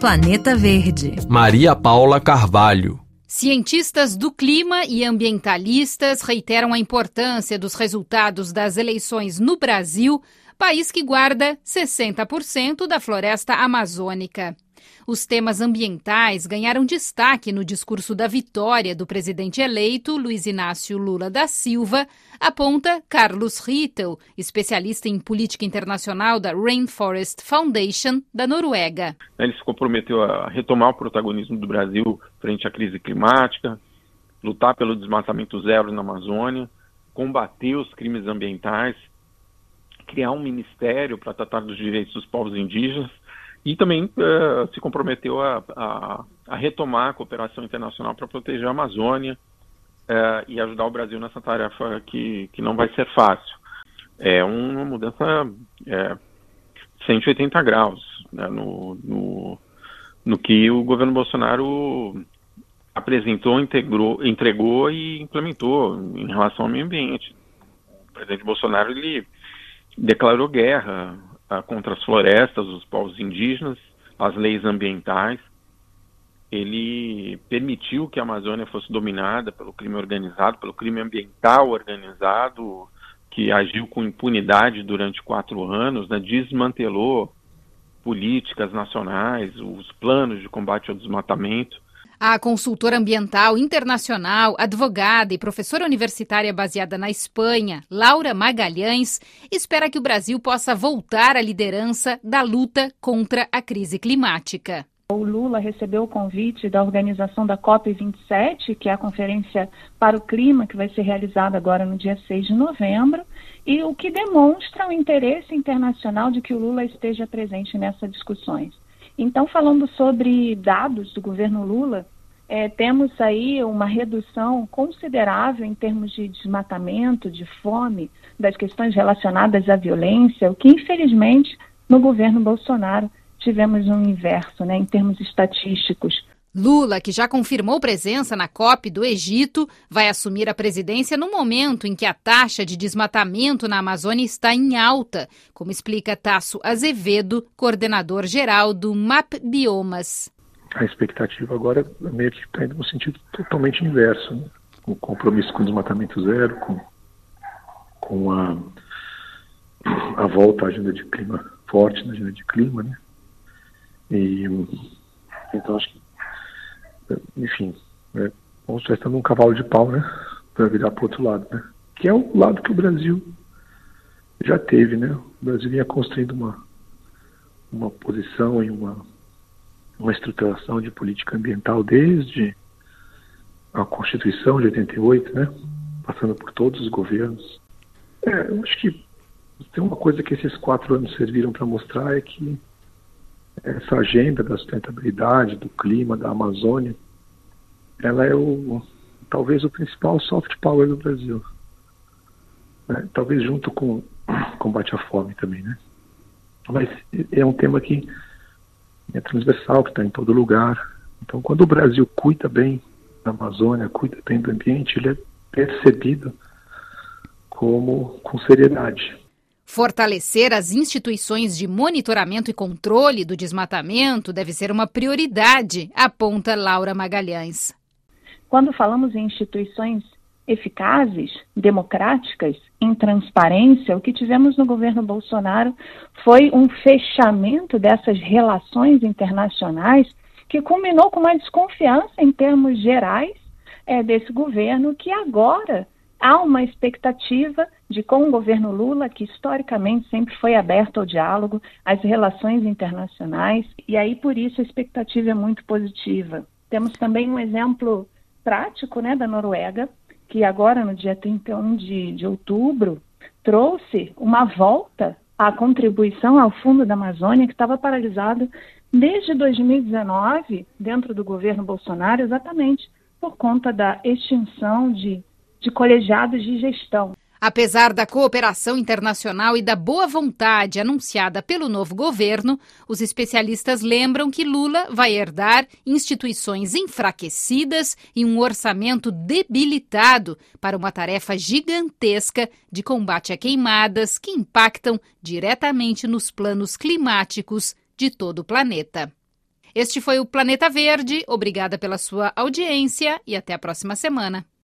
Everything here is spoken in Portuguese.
Planeta Verde. Maria Paula Carvalho. Cientistas do clima e ambientalistas reiteram a importância dos resultados das eleições no Brasil, país que guarda 60% da floresta amazônica. Os temas ambientais ganharam destaque no discurso da vitória do presidente eleito Luiz Inácio Lula da Silva, aponta Carlos Rittel, especialista em política internacional da Rainforest Foundation da Noruega. Ele se comprometeu a retomar o protagonismo do Brasil frente à crise climática, lutar pelo desmatamento zero na Amazônia, combater os crimes ambientais, criar um ministério para tratar dos direitos dos povos indígenas e também uh, se comprometeu a, a, a, retomar a cooperação internacional para proteger a Amazônia uh, e ajudar o Brasil nessa tarefa que, que não vai ser fácil. É uma mudança é, 180 graus né, no, no, no que o governo Bolsonaro apresentou, integrou, entregou e implementou em relação ao meio ambiente. O presidente Bolsonaro ele declarou guerra contra as florestas, os povos indígenas, as leis ambientais. Ele permitiu que a Amazônia fosse dominada pelo crime organizado, pelo crime ambiental organizado, que agiu com impunidade durante quatro anos, né, desmantelou políticas nacionais, os planos de combate ao desmatamento. A consultora ambiental internacional, advogada e professora universitária baseada na Espanha, Laura Magalhães, espera que o Brasil possa voltar à liderança da luta contra a crise climática. O Lula recebeu o convite da organização da COP27, que é a Conferência para o Clima, que vai ser realizada agora no dia 6 de novembro, e o que demonstra o interesse internacional de que o Lula esteja presente nessas discussões. Então, falando sobre dados do governo Lula, é, temos aí uma redução considerável em termos de desmatamento, de fome, das questões relacionadas à violência, o que infelizmente no governo Bolsonaro tivemos um inverso, né, em termos estatísticos. Lula, que já confirmou presença na COP do Egito, vai assumir a presidência no momento em que a taxa de desmatamento na Amazônia está em alta, como explica Tasso Azevedo, coordenador geral do MAP Biomas. A expectativa agora é meio que está indo no sentido totalmente inverso, né? o compromisso com o desmatamento zero, com, com a, a volta à agenda de clima forte na agenda de clima, né? E então acho que enfim, né, estar estando um cavalo de pau, né? Para virar para o outro lado, né? Que é o lado que o Brasil já teve, né? O Brasil vinha construindo uma, uma posição e uma, uma estruturação de política ambiental desde a Constituição de 88, né? Passando por todos os governos. É, eu acho que tem uma coisa que esses quatro anos serviram para mostrar é que essa agenda da sustentabilidade, do clima, da Amazônia, ela é o talvez o principal soft power do Brasil. Né? Talvez junto com combate à fome também, né? Mas é um tema que é transversal, que está em todo lugar. Então, quando o Brasil cuida bem da Amazônia, cuida bem do ambiente, ele é percebido como com seriedade. Fortalecer as instituições de monitoramento e controle do desmatamento deve ser uma prioridade, aponta Laura Magalhães. Quando falamos em instituições eficazes, democráticas, em transparência, o que tivemos no governo Bolsonaro foi um fechamento dessas relações internacionais que culminou com uma desconfiança em termos gerais é, desse governo que agora há uma expectativa de com o governo Lula, que historicamente sempre foi aberto ao diálogo, às relações internacionais, e aí por isso a expectativa é muito positiva. Temos também um exemplo prático né, da Noruega, que agora no dia 31 de, de outubro trouxe uma volta à contribuição ao Fundo da Amazônia, que estava paralisado desde 2019, dentro do governo Bolsonaro, exatamente por conta da extinção de de colegiados de gestão. Apesar da cooperação internacional e da boa vontade anunciada pelo novo governo, os especialistas lembram que Lula vai herdar instituições enfraquecidas e um orçamento debilitado para uma tarefa gigantesca de combate a queimadas que impactam diretamente nos planos climáticos de todo o planeta. Este foi o Planeta Verde. Obrigada pela sua audiência e até a próxima semana.